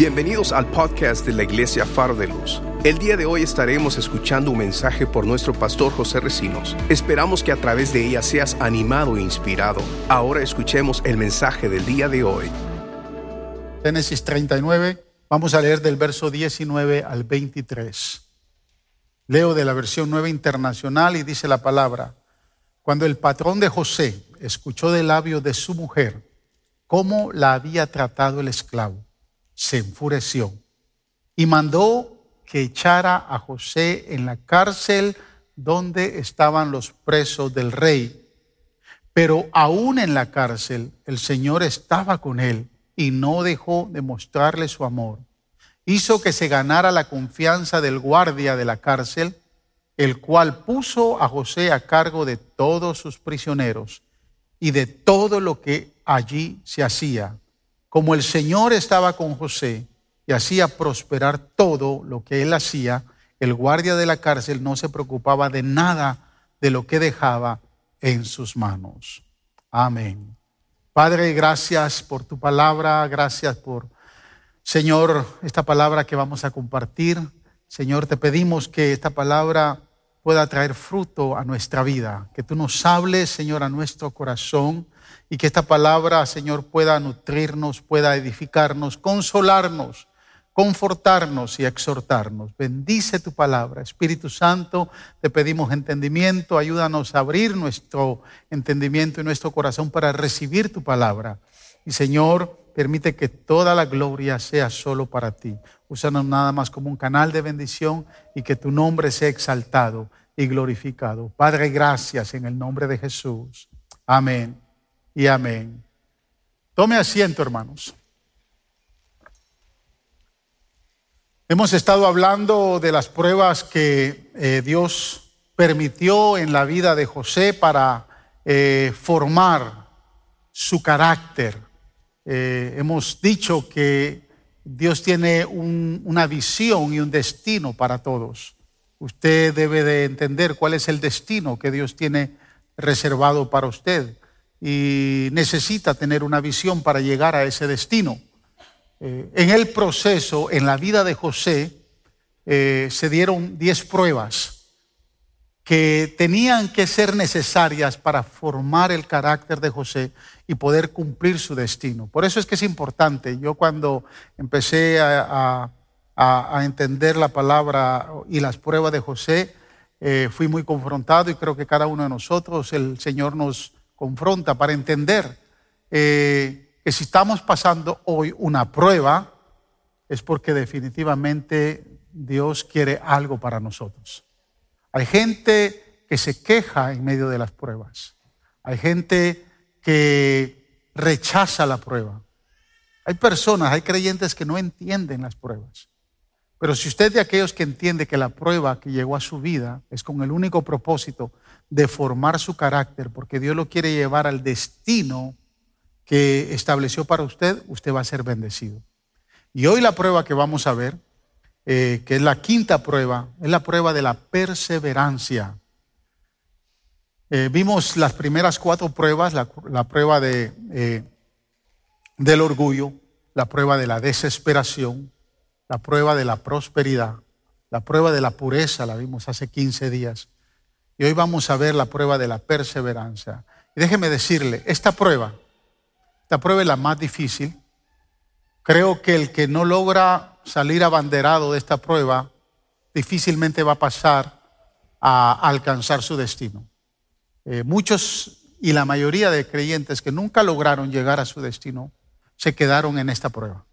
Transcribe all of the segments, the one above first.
Bienvenidos al podcast de la Iglesia Faro de Luz. El día de hoy estaremos escuchando un mensaje por nuestro pastor José Recinos. Esperamos que a través de ella seas animado e inspirado. Ahora escuchemos el mensaje del día de hoy. Génesis 39, vamos a leer del verso 19 al 23. Leo de la versión nueva internacional y dice la palabra, cuando el patrón de José escuchó del labio de su mujer cómo la había tratado el esclavo, se enfureció y mandó que echara a José en la cárcel donde estaban los presos del rey. Pero aún en la cárcel el Señor estaba con él y no dejó de mostrarle su amor. Hizo que se ganara la confianza del guardia de la cárcel, el cual puso a José a cargo de todos sus prisioneros y de todo lo que allí se hacía como el Señor estaba con José y hacía prosperar todo lo que él hacía, el guardia de la cárcel no se preocupaba de nada de lo que dejaba en sus manos. Amén. Padre, gracias por tu palabra, gracias por, Señor, esta palabra que vamos a compartir. Señor, te pedimos que esta palabra pueda traer fruto a nuestra vida, que tú nos hables, Señor, a nuestro corazón y que esta palabra, Señor, pueda nutrirnos, pueda edificarnos, consolarnos, confortarnos y exhortarnos. Bendice tu palabra. Espíritu Santo, te pedimos entendimiento, ayúdanos a abrir nuestro entendimiento y nuestro corazón para recibir tu palabra. Y Señor, permite que toda la gloria sea solo para ti. Úsanos nada más como un canal de bendición y que tu nombre sea exaltado y glorificado. Padre, gracias en el nombre de Jesús. Amén y amén. Tome asiento, hermanos. Hemos estado hablando de las pruebas que eh, Dios permitió en la vida de José para eh, formar su carácter. Eh, hemos dicho que Dios tiene una visión y un destino para todos. Usted debe de entender cuál es el destino que Dios tiene reservado para usted y necesita tener una visión para llegar a ese destino. Eh, en el proceso, en la vida de José, eh, se dieron diez pruebas que tenían que ser necesarias para formar el carácter de José y poder cumplir su destino. Por eso es que es importante. Yo cuando empecé a, entender la palabra y las pruebas de José, eh, fui muy confrontado y creo que cada uno de nosotros, el Señor nos, confronta para entender eh, que si estamos pasando hoy una prueba, es porque definitivamente Dios quiere algo para nosotros. Hay gente que se queja en medio de las pruebas. Hay gente que rechaza la prueba. Hay personas, hay creyentes que no entienden las pruebas. Pero si usted de aquellos que entiende que la prueba que llegó a su vida es con el único propósito de formar su carácter, porque Dios lo quiere llevar al destino que estableció para usted, usted va a ser bendecido. Y hoy la prueba que vamos a ver, eh, que es la quinta prueba, es la prueba de la perseverancia. Eh, vimos las primeras cuatro pruebas, la, prueba de, eh, del orgullo, la prueba de la desesperación, la prueba de la prosperidad, la prueba de la pureza, la vimos hace 15 días, y hoy vamos a ver la prueba de la perseverancia. Y déjeme decirle, esta prueba, esta prueba es la más difícil. Creo que el que no logra salir abanderado de esta prueba, difícilmente va a pasar a alcanzar su destino. Eh, muchos y la mayoría de creyentes que nunca lograron llegar a su destino se quedaron en esta prueba,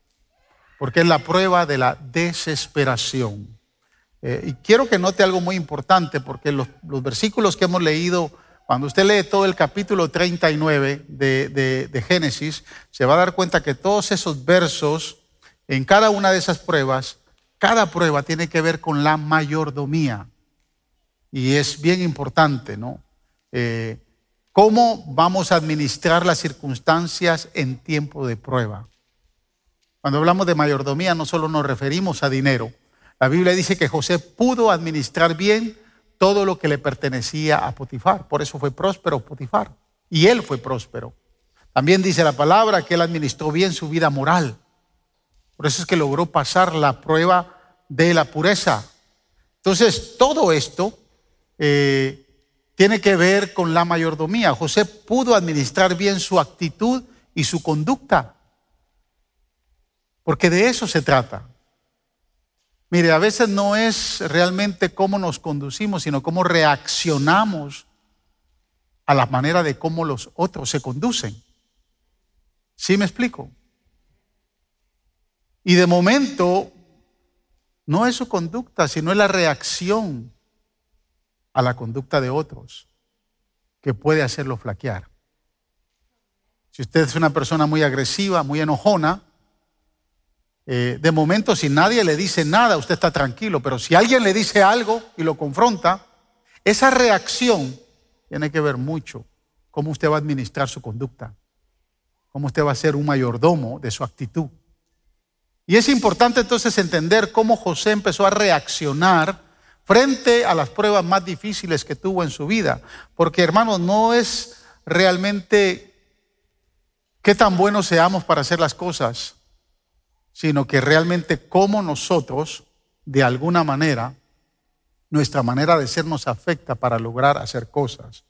porque es la prueba de la desesperación. Eh, y quiero que note algo muy importante, porque los, versículos que hemos leído, cuando usted lee todo el capítulo 39 de, de Génesis, se va a dar cuenta que todos esos versos, en cada una de esas pruebas, cada prueba tiene que ver con la mayordomía. Y es bien importante, ¿no? Eh, ¿Cómo vamos a administrar las circunstancias en tiempo de prueba? Cuando hablamos de mayordomía no solo nos referimos a dinero, la Biblia dice que José pudo administrar bien todo lo que le pertenecía a Potifar. Por eso fue próspero Potifar. Y él fue próspero. También dice la palabra que él administró bien su vida moral. Por eso es que logró pasar la prueba de la pureza. Entonces, todo esto eh, tiene que ver con la mayordomía. José pudo administrar bien su actitud y su conducta, porque de eso se trata. Mire, a veces no es realmente cómo nos conducimos, sino cómo reaccionamos a la manera de cómo los otros se conducen. ¿Sí me explico? Y de momento no es su conducta, sino es la reacción a la conducta de otros que puede hacerlo flaquear. Si usted es una persona muy agresiva, muy enojona, eh, de momento si nadie le dice nada, usted está tranquilo, pero si alguien le dice algo y lo confronta, esa reacción tiene que ver mucho cómo usted va a administrar su conducta, cómo usted va a ser un mayordomo de su actitud. Y es importante entonces entender cómo José empezó a reaccionar frente a las pruebas más difíciles que tuvo en su vida. Porque hermanos, no es realmente qué tan buenos seamos para hacer las cosas, sino que realmente cómo nosotros, de alguna manera, nuestra manera de ser nos afecta para lograr hacer cosas.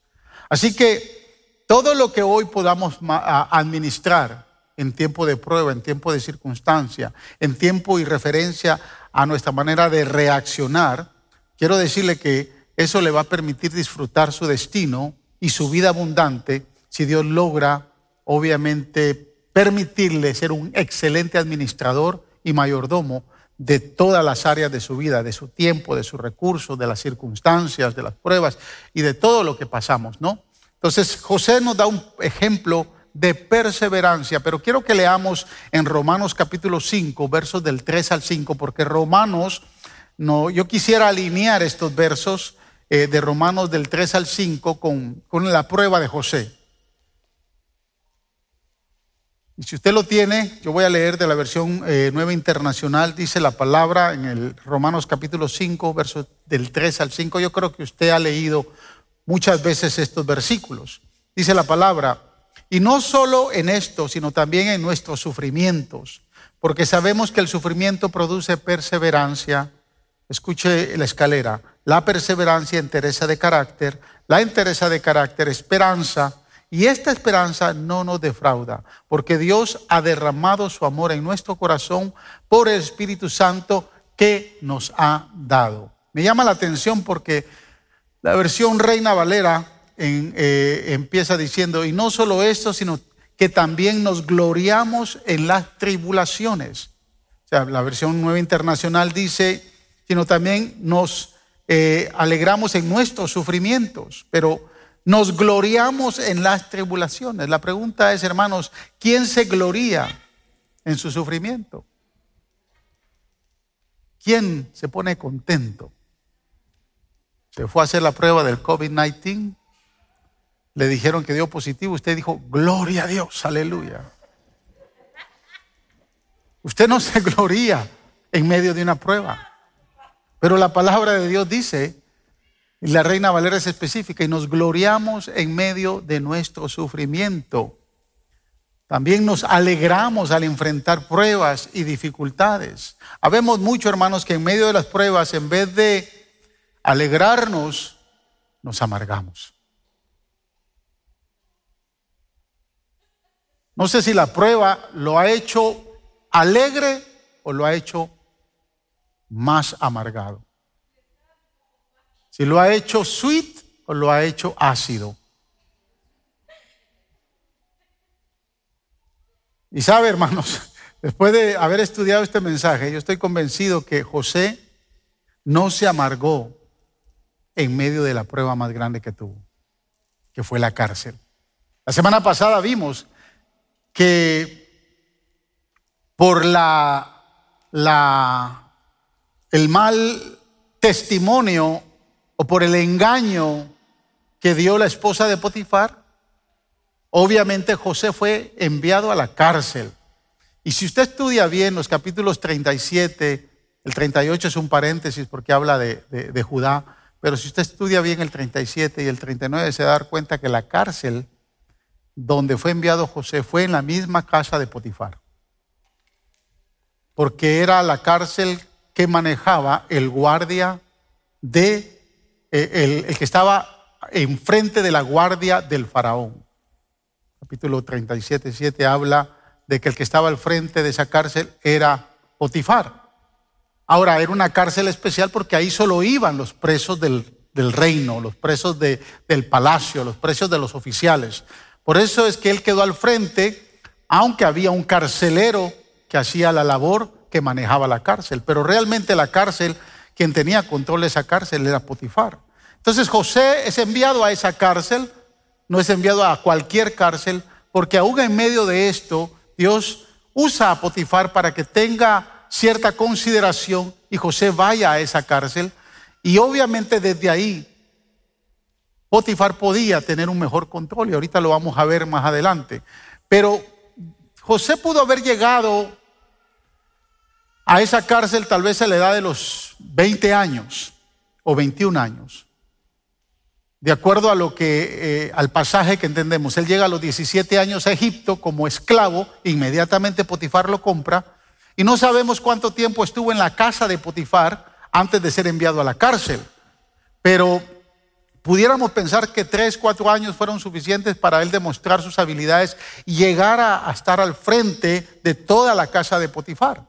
Así que todo lo que hoy podamos administrar en tiempo de prueba, en tiempo de circunstancia, en tiempo y referencia a nuestra manera de reaccionar, quiero decirle que eso le va a permitir disfrutar su destino y su vida abundante si Dios logra, obviamente, permitirle ser un excelente administrador y mayordomo de todas las áreas de su vida, de su tiempo, de sus recursos, de las circunstancias, de las pruebas y de todo lo que pasamos, ¿no? Entonces, José nos da un ejemplo de perseverancia, pero quiero que leamos en Romanos capítulo 5, versos del 3 al 5, porque Romanos, no, yo quisiera alinear estos versos eh, de Romanos del 3 al 5 con, con la prueba de José. Y si usted lo tiene, yo voy a leer de la versión eh, nueva internacional, dice la palabra en el Romanos capítulo 5, versos del 3 al 5. Yo creo que usted ha leído muchas veces estos versículos. Dice la palabra, y no solo en esto, sino también en nuestros sufrimientos, porque sabemos que el sufrimiento produce perseverancia. Escuche la escalera. La perseverancia, entereza de carácter. La entereza de carácter, esperanza y esta esperanza no nos defrauda, porque Dios ha derramado su amor en nuestro corazón por el Espíritu Santo que nos ha dado. Me llama la atención porque la versión Reina Valera eh, empieza diciendo, y no solo esto, sino que también nos gloriamos en las tribulaciones. O sea, la versión Nueva Internacional dice, sino también nos eh, alegramos en nuestros sufrimientos, pero nos gloriamos en las tribulaciones. La pregunta es, hermanos, ¿quién se gloria en su sufrimiento? ¿Quién se pone contento? Se fue a hacer la prueba del COVID-19, le dijeron que dio positivo, usted dijo, gloria a Dios, aleluya. Usted no se gloria en medio de una prueba, pero la palabra de Dios dice la Reina Valera es específica y nos gloriamos en medio de nuestro sufrimiento. También nos alegramos al enfrentar pruebas y dificultades. Habemos muchos hermanos que en medio de las pruebas, en vez de alegrarnos, nos amargamos. No sé si la prueba lo ha hecho alegre o lo ha hecho más amargado. Si lo ha hecho sweet o lo ha hecho ácido. Y sabe, hermanos, después de haber estudiado este mensaje, yo estoy convencido que José no se amargó en medio de la prueba más grande que tuvo, que fue la cárcel. La semana pasada vimos que por la, el mal testimonio o por el engaño que dio la esposa de Potifar, obviamente José fue enviado a la cárcel. Y si usted estudia bien los capítulos 37, el 38 es un paréntesis porque habla de, de Judá, pero si usted estudia bien el 37 y el 39 se da cuenta que la cárcel donde fue enviado José fue en la misma casa de Potifar. porque era la cárcel que manejaba el guardia de, eh, el, que estaba enfrente de la guardia del faraón. Capítulo 37, 7 habla de que el que estaba al frente de esa cárcel era Potifar. Ahora, era una cárcel especial porque ahí solo iban los presos del, reino, los presos del palacio, los presos de los oficiales. Por eso es que él quedó al frente, aunque había un carcelero que hacía la labor que manejaba la cárcel. Pero realmente la cárcel, quien tenía control de esa cárcel era Potifar. Entonces José es enviado a esa cárcel, no es enviado a cualquier cárcel, porque aún en medio de esto, Dios usa a Potifar para que tenga cierta consideración y José vaya a esa cárcel. Y obviamente desde ahí Potifar podía tener un mejor control y ahorita lo vamos a ver más adelante. Pero José pudo haber llegado a esa cárcel tal vez a la edad de los 20 años o 21 años. De acuerdo a lo que eh, al pasaje que entendemos, él llega a los 17 años a Egipto como esclavo, inmediatamente Potifar lo compra y no sabemos cuánto tiempo estuvo en la casa de Potifar antes de ser enviado a la cárcel. Pero Pudiéramos pensar que tres, cuatro años fueron suficientes para él demostrar sus habilidades y llegar a, estar al frente de toda la casa de Potifar.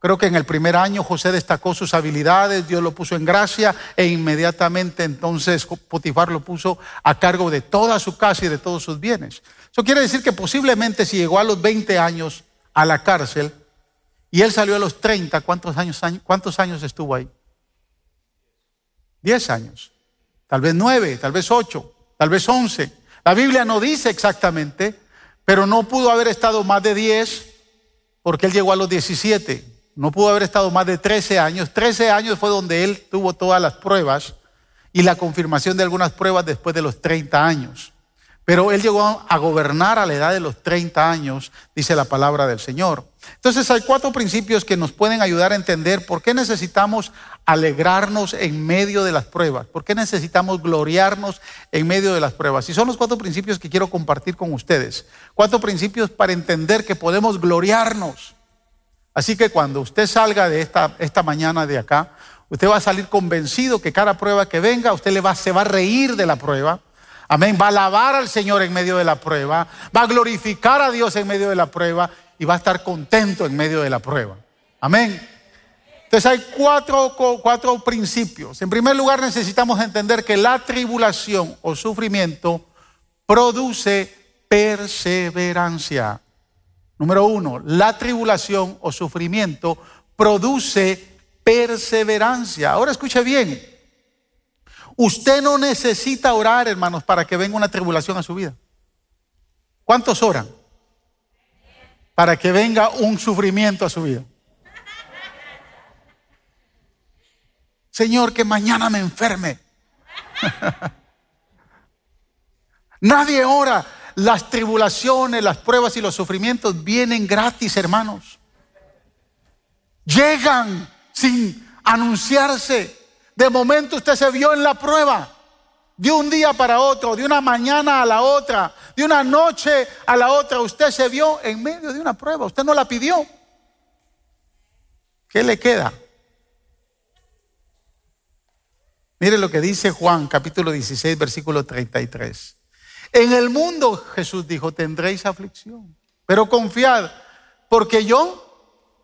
Creo que en el primer año José destacó sus habilidades, Dios lo puso en gracia e inmediatamente entonces Potifar lo puso a cargo de toda su casa y de todos sus bienes. Eso quiere decir que posiblemente si llegó a los 20 años a la cárcel y él salió a los 30, ¿cuántos años, cuántos años estuvo ahí? 10 años tal vez nueve, tal vez ocho, tal vez once. La Biblia no dice exactamente, pero no pudo haber estado más de diez porque él llegó a los diecisiete. No pudo haber estado más de trece años. Trece años fue donde él tuvo todas las pruebas y la confirmación de algunas pruebas después de los treinta años. Pero él llegó a gobernar a la edad de los 30 años, dice la palabra del Señor. Entonces hay cuatro principios que nos pueden ayudar a entender por qué necesitamos alegrarnos en medio de las pruebas, por qué necesitamos gloriarnos en medio de las pruebas. Y son los cuatro principios que quiero compartir con ustedes. Cuatro principios para entender que podemos gloriarnos. Así que cuando usted salga de esta, esta mañana de acá, usted va a salir convencido que cada prueba que venga, usted le va, se va a reír de la prueba Amén. Va a alabar al Señor en medio de la prueba. Va a glorificar a Dios en medio de la prueba. Y va a estar contento en medio de la prueba. Amén. Entonces hay cuatro, cuatro principios. En primer lugar necesitamos entender que la tribulación o sufrimiento produce perseverancia. Número uno, la tribulación o sufrimiento produce perseverancia. Ahora escuche bien, Usted no necesita orar, hermanos, para que venga una tribulación a su vida. ¿Cuántos oran? Para que venga un sufrimiento a su vida. Señor, que mañana me enferme. Nadie ora. Las tribulaciones, las pruebas y los sufrimientos vienen gratis, hermanos. Llegan sin anunciarse. De momento usted se vio en la prueba. De un día para otro, de una mañana a la otra, de una noche a la otra, usted se vio en medio de una prueba. Usted no la pidió. ¿Qué le queda? Mire lo que dice Juan capítulo 16, versículo 33. En el mundo, Jesús dijo, tendréis aflicción, pero confiad, porque yo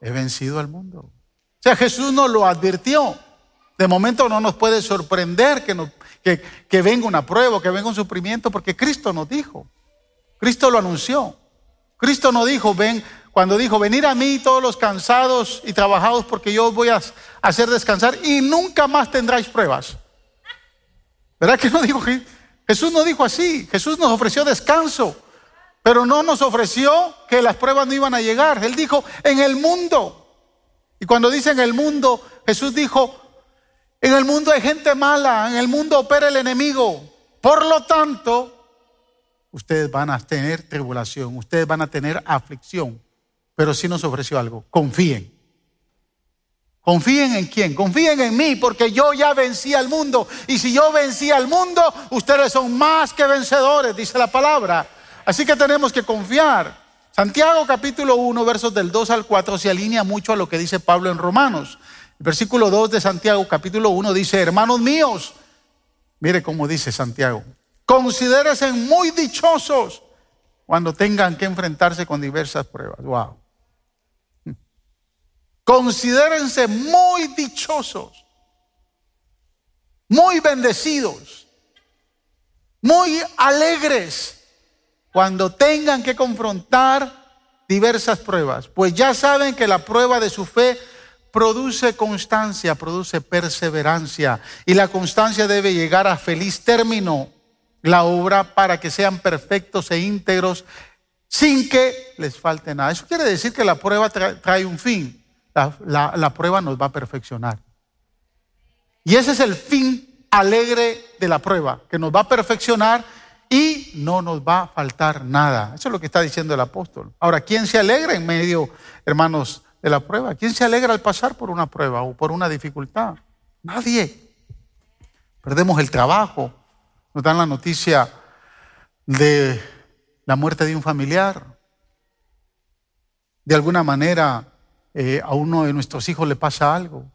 he vencido al mundo. O sea, Jesús nos lo advirtió. De momento no nos puede sorprender que, venga una prueba, que venga un sufrimiento, porque Cristo nos dijo. Cristo lo anunció. Cristo nos dijo, ven, cuando dijo, venir a mí todos los cansados y trabajados porque yo os voy a hacer descansar y nunca más tendráis pruebas. ¿Verdad que no dijo Jesús no dijo así? Jesús nos ofreció descanso, pero no nos ofreció que las pruebas no iban a llegar. Él dijo, en el mundo. Y cuando dice en el mundo, Jesús dijo, en el mundo hay gente mala, en el mundo opera el enemigo. Por lo tanto, ustedes van a tener tribulación, ustedes van a tener aflicción. Pero si nos ofreció algo, confíen. ¿Confíen en quién? Confíen en mí, porque yo ya vencí al mundo. Y si yo vencí al mundo, ustedes son más que vencedores, dice la palabra. Así que tenemos que confiar. Santiago capítulo 1, versos del 2 al 4 se alinea mucho a lo que dice Pablo en Romanos. El versículo 2 de Santiago capítulo 1 dice, hermanos míos, mire cómo dice Santiago, considérense muy dichosos cuando tengan que enfrentarse con diversas pruebas. Wow. Considérense muy dichosos, muy bendecidos, muy alegres cuando tengan que confrontar diversas pruebas, pues ya saben que la prueba de su fe produce constancia, produce perseverancia, y la constancia debe llegar a feliz término, la obra para que sean perfectos e íntegros sin que les falte nada. Eso quiere decir que la prueba trae un fin, la, prueba nos va a perfeccionar. Y ese es el fin alegre de la prueba, que nos va a perfeccionar y no nos va a faltar nada. Eso es lo que está diciendo el apóstol. Ahora, ¿quién se alegra en medio, hermanos, de la prueba? ¿Quién se alegra al pasar por una prueba o por una dificultad? Nadie. Perdemos el trabajo. Nos dan la noticia de la muerte de un familiar. De alguna manera eh, a uno de nuestros hijos le pasa algo.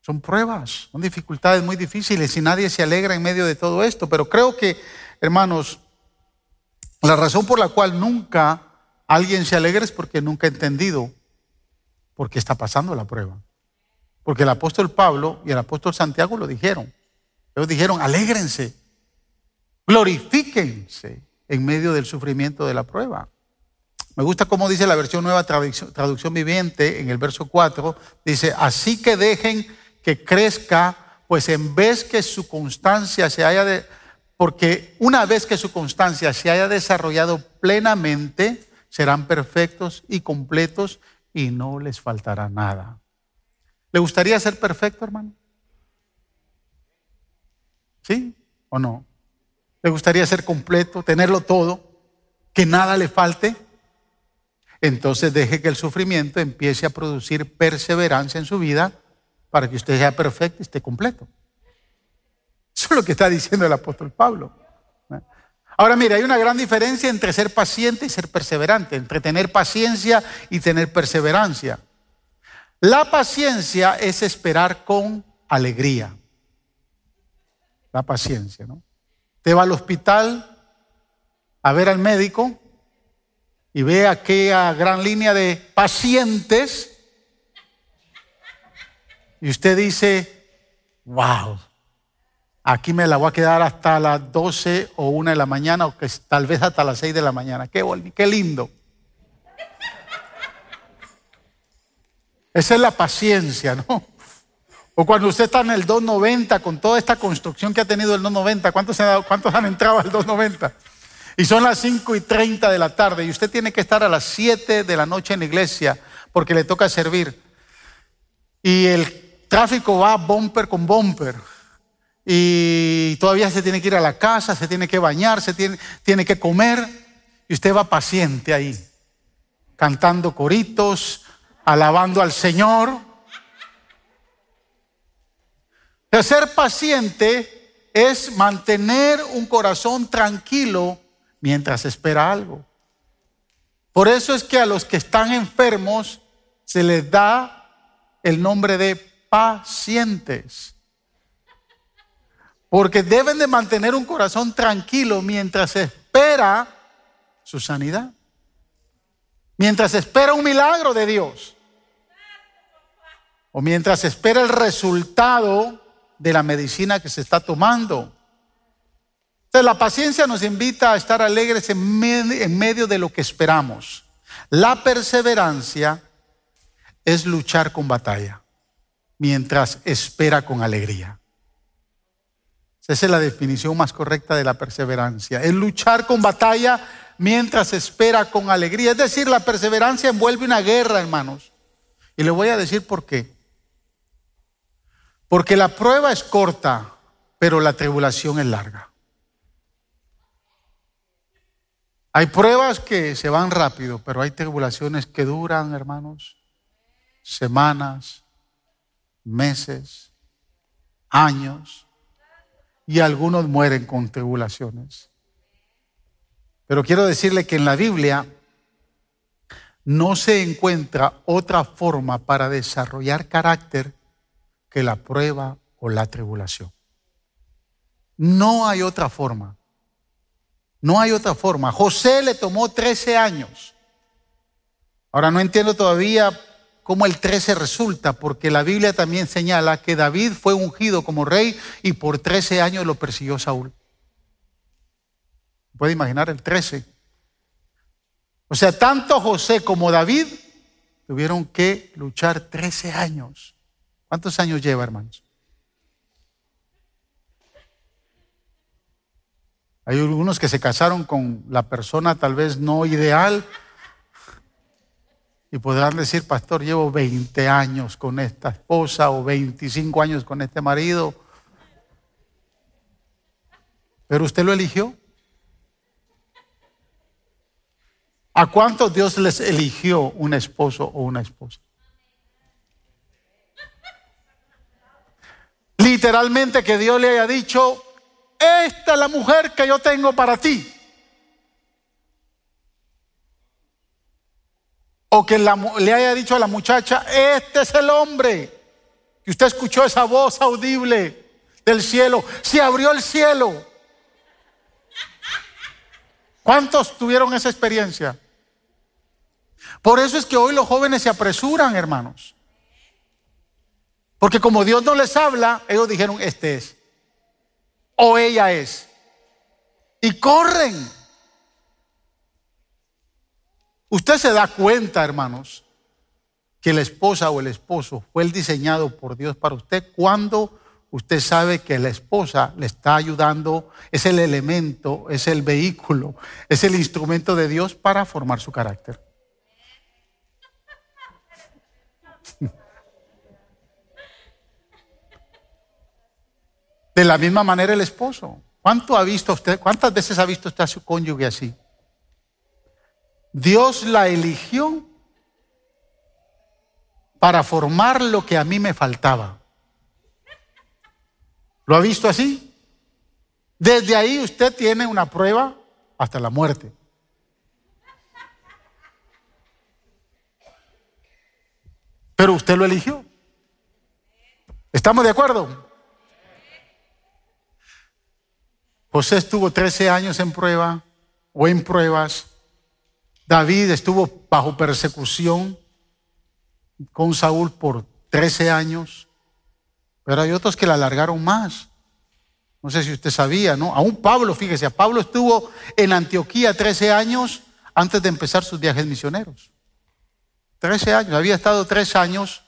Son pruebas, son dificultades muy difíciles y nadie se alegra en medio de todo esto. Pero creo que Hermanos, la razón por la cual nunca alguien se alegra es porque nunca ha entendido por qué está pasando la prueba. Porque el apóstol Pablo y el apóstol Santiago lo dijeron. Ellos dijeron, alégrense, glorifíquense en medio del sufrimiento de la prueba. Me gusta cómo dice la versión nueva traducción, viviente en el verso 4. Dice, así que dejen que crezca, pues en vez que su constancia se haya porque una vez que su constancia se haya desarrollado plenamente, serán perfectos y completos y no les faltará nada. ¿Le gustaría ser perfecto, hermano? ¿Sí o no? ¿Le gustaría ser completo, tenerlo todo, que nada le falte? Entonces deje que el sufrimiento empiece a producir perseverancia en su vida para que usted sea perfecto y esté completo. Eso es lo que está diciendo el apóstol Pablo. Ahora mire, hay una gran diferencia entre ser paciente y ser perseverante, entre tener paciencia y tener perseverancia. La paciencia es esperar con alegría. La paciencia, ¿no? Te va al hospital a ver al médico y ve aquella gran línea de pacientes y usted dice, wow, Aquí me la voy a quedar hasta las 12 o 1 de la mañana, o que tal vez hasta las 6 de la mañana. Qué, qué lindo. Esa es la paciencia, ¿no? O cuando usted está en el 290 con toda esta construcción que ha tenido el 290, ¿cuántos, han, ¿cuántos han entrado al 290? Y son las 5 y 30 de la tarde y usted tiene que estar a las 7 de la noche en la iglesia porque le toca servir. Y el tráfico va bumper con bumper y todavía se tiene que ir a la casa, se tiene que bañar, se tiene, tiene que comer y usted va paciente ahí, cantando coritos, alabando al Señor. Ser paciente es mantener un corazón tranquilo mientras espera algo. Por eso es que a los que están enfermos se les da el nombre de pacientes. Porque deben de mantener un corazón tranquilo mientras espera su sanidad. Mientras espera un milagro de Dios. O mientras espera el resultado de la medicina que se está tomando. Entonces la paciencia nos invita a estar alegres en medio de lo que esperamos. La perseverancia es luchar con batalla mientras espera con alegría. Esa es la definición más correcta de la perseverancia. Es luchar con batalla mientras espera con alegría. Es decir, la perseverancia envuelve una guerra, hermanos. Y le voy a decir por qué. Porque la prueba es corta, pero la tribulación es larga. Hay pruebas que se van rápido, pero hay tribulaciones que duran, hermanos, semanas, meses, años y algunos mueren con tribulaciones. Pero quiero decirle que en la Biblia no se encuentra otra forma para desarrollar carácter que la prueba o la tribulación. No hay otra forma. No hay otra forma. José le tomó 13 años. Ahora no entiendo todavía cómo el 13 resulta, porque la Biblia también señala que David fue ungido como rey y por 13 años lo persiguió Saúl. ¿Puede imaginar el 13? O sea, tanto José como David tuvieron que luchar 13 años. ¿Cuántos años lleva, hermanos? Hay algunos que se casaron con la persona tal vez no ideal y podrán decir, pastor, llevo 20 años con esta esposa o 25 años con este marido. Pero usted lo eligió. ¿A cuántos Dios les eligió un esposo o una esposa? Literalmente que Dios le haya dicho, esta es la mujer que yo tengo para ti. O que le haya dicho a la muchacha, este es el hombre. Y usted escuchó esa voz audible del cielo. Se abrió el cielo. ¿Cuántos tuvieron esa experiencia? Por eso es que hoy los jóvenes se apresuran, hermanos. Porque como Dios no les habla, ellos dijeron, este es. O ella es. Y corren. Usted se da cuenta, hermanos, que la esposa o el esposo fue el diseñado por Dios para usted cuando usted sabe que la esposa le está ayudando, es el elemento, es el vehículo, es el instrumento de Dios para formar su carácter. De la misma manera el esposo. ¿Cuánto ha visto usted? ¿Cuántas veces ha visto usted a su cónyuge así? Dios la eligió para formar lo que a mí me faltaba. ¿Lo ha visto así? Desde ahí usted tiene una prueba hasta la muerte. Pero usted lo eligió. ¿Estamos de acuerdo? José estuvo 13 años en prueba o en pruebas. David estuvo bajo persecución con Saúl por 13 años. Pero hay otros que la alargaron más. No sé si usted sabía, ¿no? Aún Pablo, fíjese, Pablo estuvo en Antioquía 13 años antes de empezar sus viajes misioneros. 13 años, había estado tres años,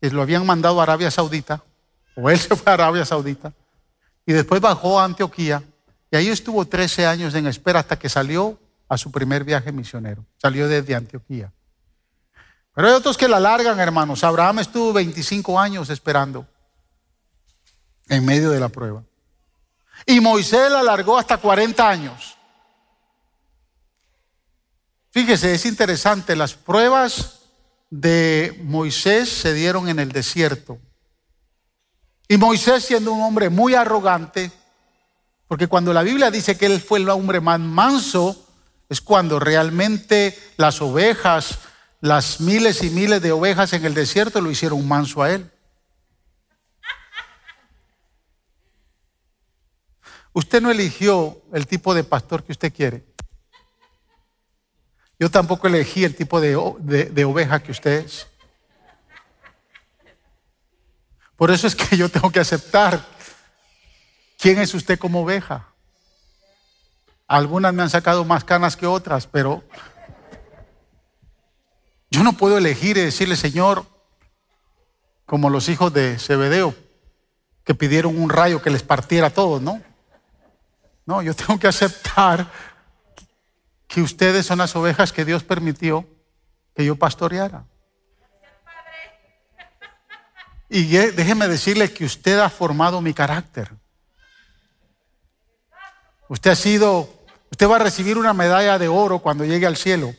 y lo habían mandado a Arabia Saudita, o él se fue a Arabia Saudita, y después bajó a Antioquía y ahí estuvo 13 años en espera hasta que salió a su primer viaje misionero. Salió desde Antioquía. Pero hay otros que la largan, hermanos. Abraham estuvo 25 años esperando en medio de la prueba. Y Moisés la alargó hasta 40 años. Fíjese, es interesante, las pruebas de Moisés se dieron en el desierto. Y Moisés siendo un hombre muy arrogante, porque cuando la Biblia dice que él fue el hombre más manso, es cuando realmente las ovejas, las miles y miles de ovejas en el desierto lo hicieron manso a él. Usted no eligió el tipo de pastor que usted quiere. Yo tampoco elegí el tipo de, oveja que usted es. Por eso es que yo tengo que aceptar quién es usted como oveja. Algunas me han sacado más canas que otras, pero yo no puedo elegir y decirle, Señor, como los hijos de Zebedeo, que pidieron un rayo que les partiera a todos, ¿no? No, yo tengo que aceptar que ustedes son las ovejas que Dios permitió que yo pastoreara. Y déjeme decirle que usted ha formado mi carácter. Usted ha sido, usted va a recibir una medalla de oro cuando llegue al cielo,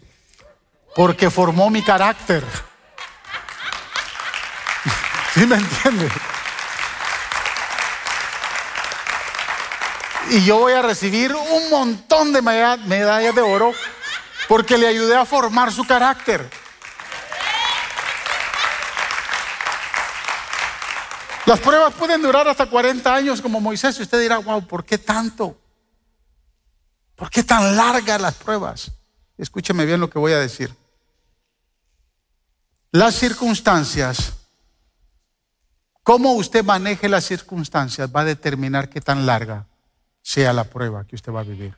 porque formó mi carácter. ¿Sí me entiende? Y yo voy a recibir un montón de medallas de oro Porque le ayudé a formar su carácter. Las pruebas pueden durar hasta 40 años como Moisés y usted dirá, wow, ¿por qué tanto? ¿Por qué tan largas las pruebas? Escúcheme bien lo que voy a decir. Las circunstancias, cómo usted maneje las circunstancias va a determinar qué tan larga sea la prueba que usted va a vivir.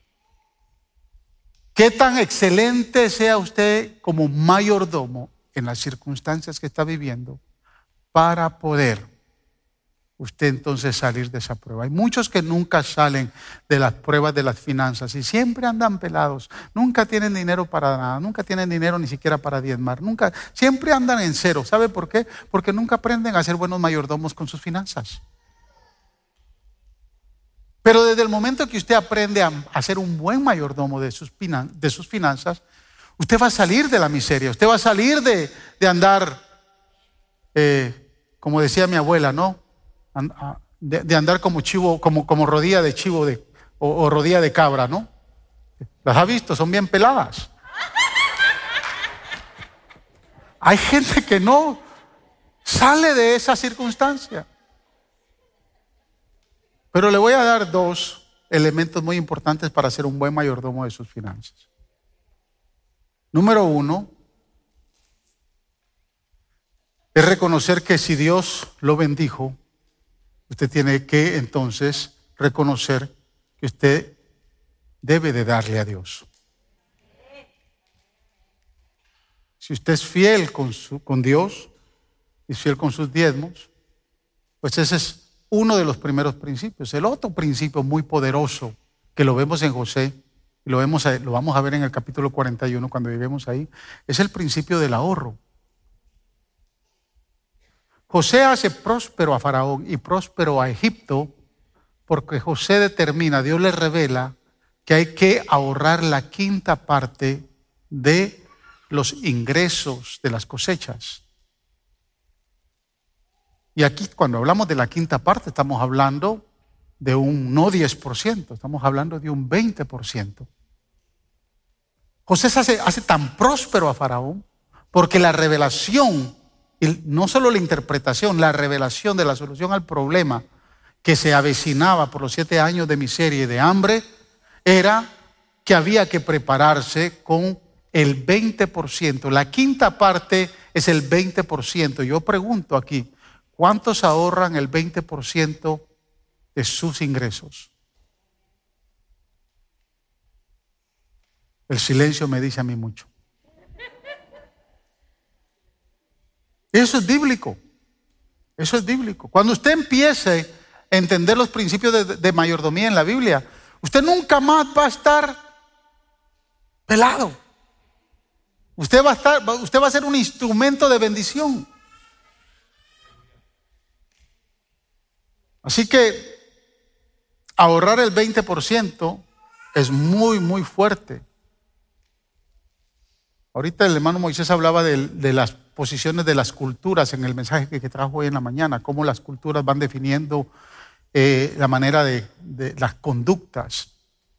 Qué tan excelente sea usted como mayordomo en las circunstancias que está viviendo para poder usted entonces salir de esa prueba. Hay muchos que nunca salen de las pruebas de las finanzas y siempre andan pelados, nunca tienen dinero para nada, nunca tienen dinero ni siquiera para diezmar, nunca, siempre andan en cero. ¿Sabe por qué? Porque nunca aprenden a ser buenos mayordomos con sus finanzas. Pero desde el momento que usted aprende a, ser un buen mayordomo de sus, finanzas, usted va a salir de la miseria, usted va a salir de, andar, eh, como decía mi abuela, ¿no? De, andar como chivo, como, como rodilla de chivo de, o, rodilla de cabra, ¿no? Las ha visto, son bien peladas. Hay gente que no sale de esa circunstancia. Pero le voy a dar dos elementos muy importantes para ser un buen mayordomo de sus finanzas. Número uno, es reconocer que si Dios lo bendijo, usted tiene que entonces reconocer que usted debe de darle a Dios. Si usted es fiel con, su, con Dios y fiel con sus diezmos, pues ese es uno de los primeros principios. El otro principio muy poderoso que lo vemos en José y lo, vemos, lo vamos a ver en el capítulo 41 cuando vivimos ahí, es el principio del ahorro. José hace próspero a Faraón y próspero a Egipto porque José determina, Dios le revela que hay que ahorrar la quinta parte de los ingresos de las cosechas. Y aquí cuando hablamos de la quinta parte estamos hablando de un no 10%, estamos hablando de un 20%. José hace, hace tan próspero a Faraón porque la revelación no solo la interpretación, la revelación de la solución al problema que se avecinaba por los siete años de miseria y de hambre, era que había que prepararse con el 20%. La quinta parte es el 20%. Yo pregunto aquí, ¿cuántos ahorran el 20% de sus ingresos? El silencio me dice a mí mucho. Eso es bíblico. Eso es bíblico. Cuando usted empiece a entender los principios de, mayordomía en la Biblia, usted nunca más va a estar pelado. Usted va a estar, usted va a ser un instrumento de bendición. Así que ahorrar el 20% es muy, muy fuerte. Ahorita el hermano Moisés hablaba de, las posiciones de las culturas en el mensaje que, trajo hoy en la mañana, cómo las culturas van definiendo eh, la manera de, de las conductas.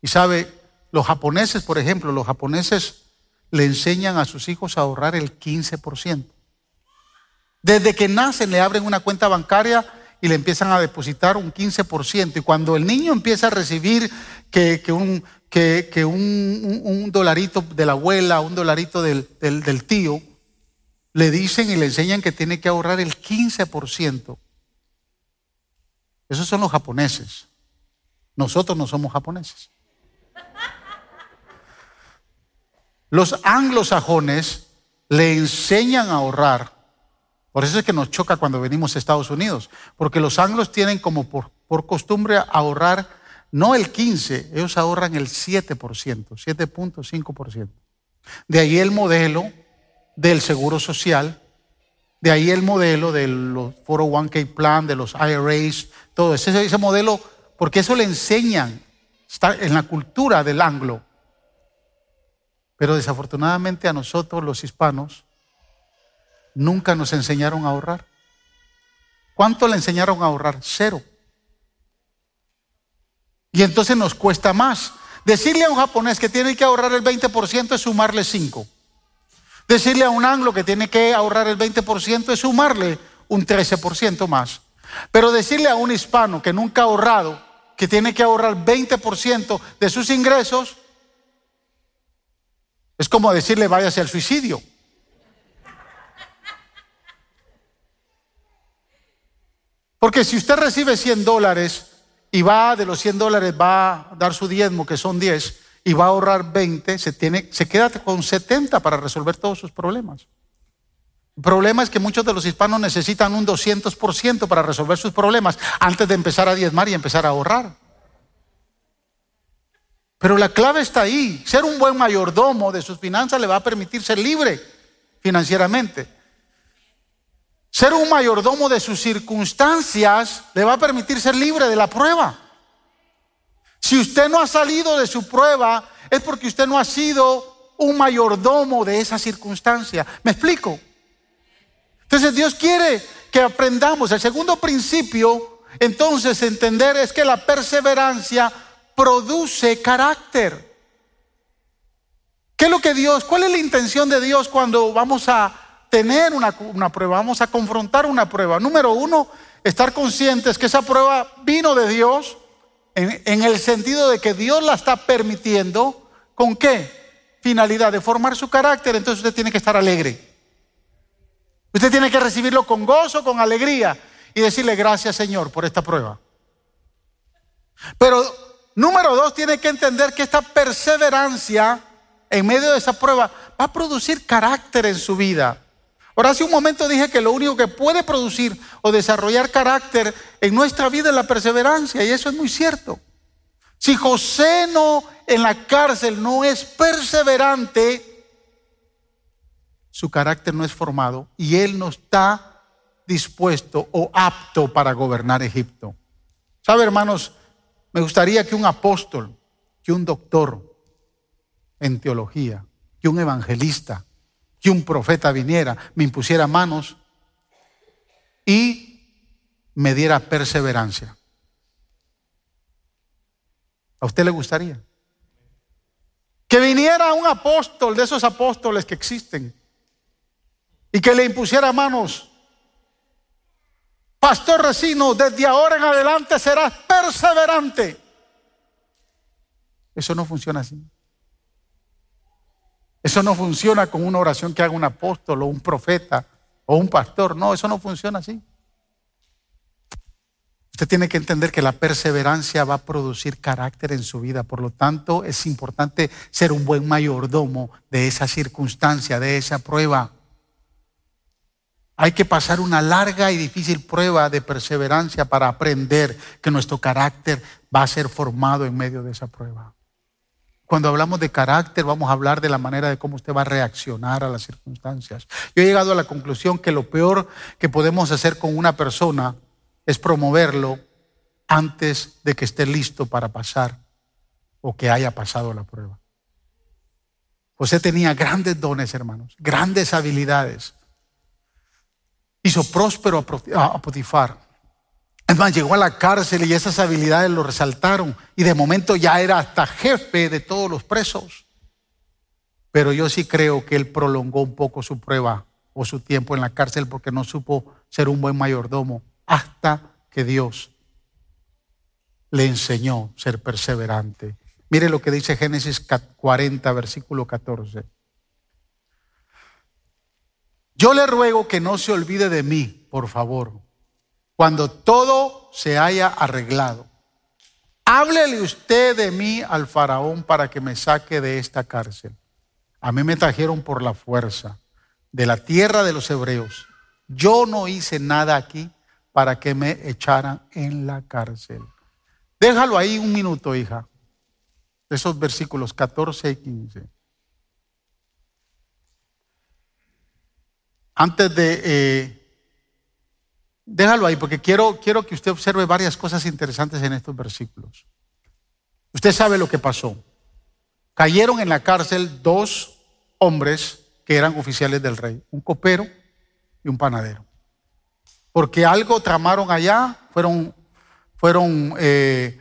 Y sabe, los japoneses, por ejemplo, los japoneses le enseñan a sus hijos a ahorrar el 15%. Desde que nacen le abren una cuenta bancaria y le empiezan a depositar un 15%. Y cuando el niño empieza a recibir que, un, que, un, dolarito de la abuela, un dolarito del, del, tío, le dicen y le enseñan que tiene que ahorrar el 15%. Esos son los japoneses. Nosotros no somos japoneses. Los anglosajones le enseñan a ahorrar. Por eso es que nos choca cuando venimos a Estados Unidos, porque los anglos tienen como por, por costumbre ahorrar no el 15, ellos ahorran el 7%, 7.5%. De ahí el modelo del seguro social, de ahí el modelo de los 401k plan, de los IRAs, todo ese, ese modelo, porque eso le enseñan, está en la cultura del anglo. Pero desafortunadamente a nosotros los hispanos nunca nos enseñaron a ahorrar. ¿Cuánto le enseñaron a ahorrar? Cero. Y entonces nos cuesta más. Decirle a un japonés que tiene que ahorrar el 20% es sumarle 5. Decirle a un anglo que tiene que ahorrar el 20% es sumarle un 13% más. Pero decirle a un hispano que nunca ha ahorrado, que tiene que ahorrar 20% de sus ingresos, es como decirle váyase al suicidio. Porque si usted recibe 100 dólares y va de los 100 dólares, va a dar su diezmo, que son 10, y va a ahorrar 20, se, tiene, se queda con 70 para resolver todos sus problemas. El problema es que muchos de los hispanos necesitan un 200% para resolver sus problemas antes de empezar a diezmar y empezar a ahorrar. Pero la clave está ahí. Ser un buen mayordomo de sus finanzas le va a permitir ser libre financieramente. Ser un mayordomo de sus circunstancias le va a permitir ser libre de la prueba. Si usted no ha salido de su prueba, es porque usted no ha sido un mayordomo de esa circunstancia. ¿Me explico? Entonces Dios quiere que aprendamos. El segundo principio, entonces, entender es que la perseverancia produce carácter. ¿Qué es lo que Dios, cuál es la intención de Dios cuando vamos a tener una, prueba, vamos a confrontar una prueba? Número uno, estar conscientes que esa prueba vino de Dios en, en el sentido de que Dios la está permitiendo. ¿Con qué? Finalidad de formar su carácter. Entonces usted tiene que estar alegre. Usted tiene que recibirlo con gozo, con alegría y decirle gracias Señor por esta prueba. Pero número dos, tiene que entender que esta perseverancia en medio de esa prueba va a producir carácter en su vida. Ahora, hace un momento dije que lo único que puede producir o desarrollar carácter en nuestra vida es la perseverancia, y eso es muy cierto. Si José no en la cárcel no es perseverante, su carácter no es formado y él no está dispuesto o apto para gobernar Egipto. ¿Sabe, hermanos? Me gustaría que un apóstol, que un doctor en teología, que un evangelista, que un profeta viniera, me impusiera manos y me diera perseverancia. ¿A usted le gustaría? Que viniera un apóstol de esos apóstoles que existen y que le impusiera manos. Pastor Recino, desde ahora en adelante serás perseverante. Eso no funciona así. Eso no funciona con una oración que haga un apóstol o un profeta o un pastor. No, eso no funciona así. Usted tiene que entender que la perseverancia va a producir carácter en su vida. Por lo tanto, es importante ser un buen mayordomo de esa circunstancia, de esa prueba. Hay que pasar una larga y difícil prueba de perseverancia para aprender que nuestro carácter va a ser formado en medio de esa prueba. Cuando hablamos de carácter, vamos a hablar de la manera de cómo usted va a reaccionar a las circunstancias. Yo he llegado a la conclusión que lo peor que podemos hacer con una persona es promoverlo antes de que esté listo para pasar o que haya pasado la prueba. José tenía grandes dones, hermanos, grandes habilidades hizo próspero a Potifar. Es más, llegó a la cárcel y esas habilidades lo resaltaron. Y de momento ya era hasta jefe de todos los presos. Pero yo sí creo que él prolongó un poco su prueba o su tiempo en la cárcel porque no supo ser un buen mayordomo hasta que Dios le enseñó ser perseverante. Mire lo que dice Génesis 40, versículo 14. Yo le ruego que no se olvide de mí, por favor, cuando todo se haya arreglado. Háblele usted de mí al faraón para que me saque de esta cárcel. A mí me trajeron por la fuerza de la tierra de los hebreos. Yo no hice nada aquí para que me echaran en la cárcel. Déjalo ahí un minuto, hija. Esos versículos 14 y 15. Antes de... Eh, déjalo ahí porque quiero, quiero que usted observe varias cosas interesantes en estos versículos. Usted sabe lo que pasó. Cayeron en la cárcel dos hombres que eran oficiales del rey, un copero y un panadero. Porque algo tramaron allá, fueron, fueron eh,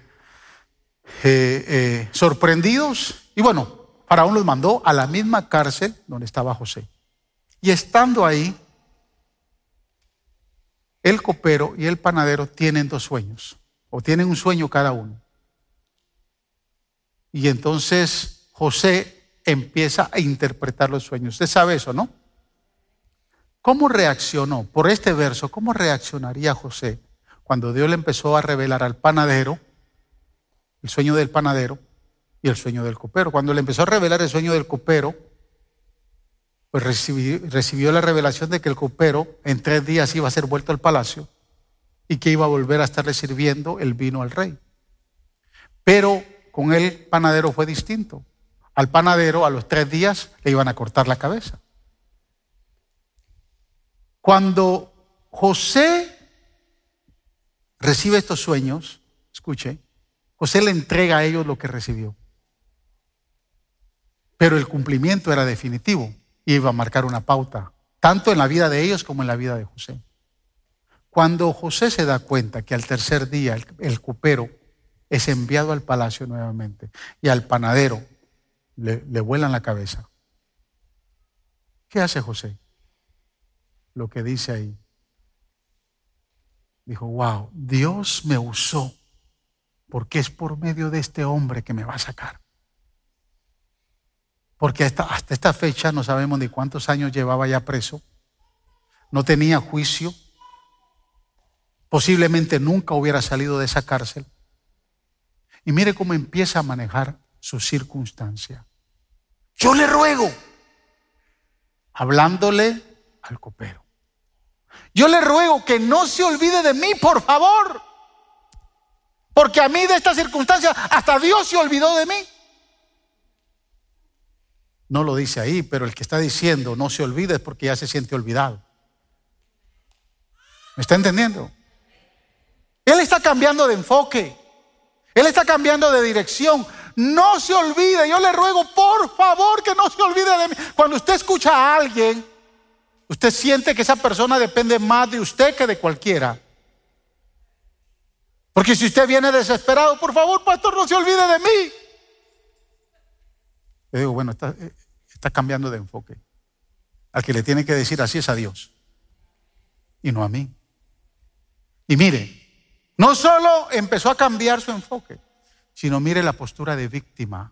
eh, eh, sorprendidos. Y bueno, Faraón los mandó a la misma cárcel donde estaba José. Y estando ahí, el copero y el panadero tienen dos sueños, o tienen un sueño cada uno. Y entonces José empieza a interpretar los sueños. Usted sabe eso, ¿no? ¿Cómo reaccionó? Por este verso, ¿cómo reaccionaría José cuando Dios le empezó a revelar al panadero el sueño del panadero y el sueño del copero? Cuando le empezó a revelar el sueño del copero, pues recibió, la revelación de que el copero en tres días iba a ser vuelto al palacio y que iba a volver a estarle sirviendo el vino al rey. Pero con el panadero fue distinto. Al panadero a los tres días le iban a cortar la cabeza. Cuando José recibe estos sueños, escuche, José le entrega a ellos lo que recibió. Pero el cumplimiento era definitivo iba a marcar una pauta, tanto en la vida de ellos como en la vida de José. Cuando José se da cuenta que al tercer día el, el cupero es enviado al palacio nuevamente y al panadero le, le vuelan la cabeza. ¿Qué hace José? Lo que dice ahí. Dijo, wow, Dios me usó porque es por medio de este hombre que me va a sacar. Porque hasta, esta fecha no sabemos ni cuántos años llevaba ya preso. No tenía juicio. Posiblemente nunca hubiera salido de esa cárcel. Y mire cómo empieza a manejar su circunstancia. Yo le ruego, hablándole al copero. Yo le ruego que no se olvide de mí, por favor. Porque a mí de esta circunstancia hasta Dios se olvidó de mí. No lo dice ahí, pero el que está diciendo no se olvide es porque ya se siente olvidado. ¿Me está entendiendo? Él está cambiando de enfoque. Él está cambiando de dirección. No se olvide, yo le ruego por favor que no se olvide de mí. Cuando usted escucha a alguien, usted siente que esa persona depende más de usted que de cualquiera. Porque si usted viene desesperado, por favor, pastor, no se olvide de mí. Le digo, bueno, está, está cambiando de enfoque. Al que le tiene que decir así es a Dios y no a mí. Y mire, no solo empezó a cambiar su enfoque, sino mire la postura de víctima.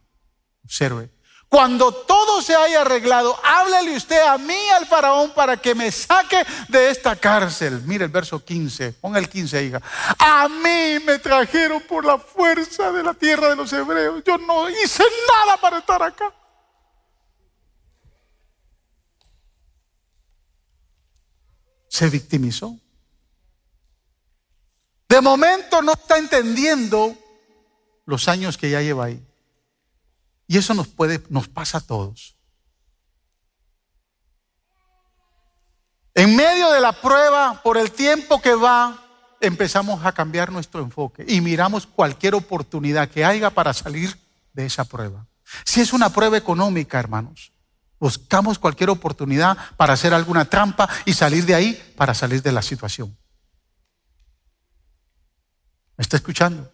Observe. Cuando todo se haya arreglado, háblele usted a mí, al faraón, para que me saque de esta cárcel. Mire el verso 15, ponga el 15, hija. A mí me trajeron por la fuerza de la tierra de los hebreos. Yo no hice nada para estar acá. Se victimizó. De momento no está entendiendo los años que ya lleva ahí. Y eso nos puede, nos pasa a todos. En medio de la prueba, por el tiempo que va, empezamos a cambiar nuestro enfoque y miramos cualquier oportunidad que haya para salir de esa prueba. Si es una prueba económica, hermanos, buscamos cualquier oportunidad para hacer alguna trampa y salir de ahí para salir de la situación. ¿Me está escuchando?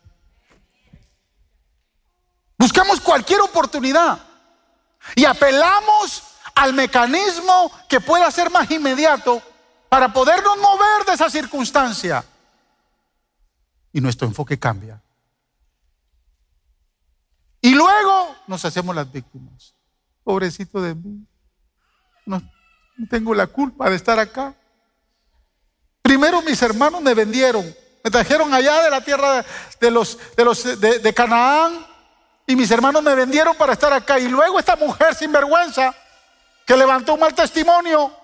Buscamos cualquier oportunidad y apelamos al mecanismo que pueda ser más inmediato para podernos mover de esa circunstancia. Y nuestro enfoque cambia. Y luego nos hacemos las víctimas. Pobrecito de mí. No, tengo la culpa de estar acá. Primero mis hermanos me vendieron. Me trajeron allá de la tierra de Canaán y mis hermanos me vendieron para estar acá. Y luego esta mujer sin vergüenza que levantó un mal testimonio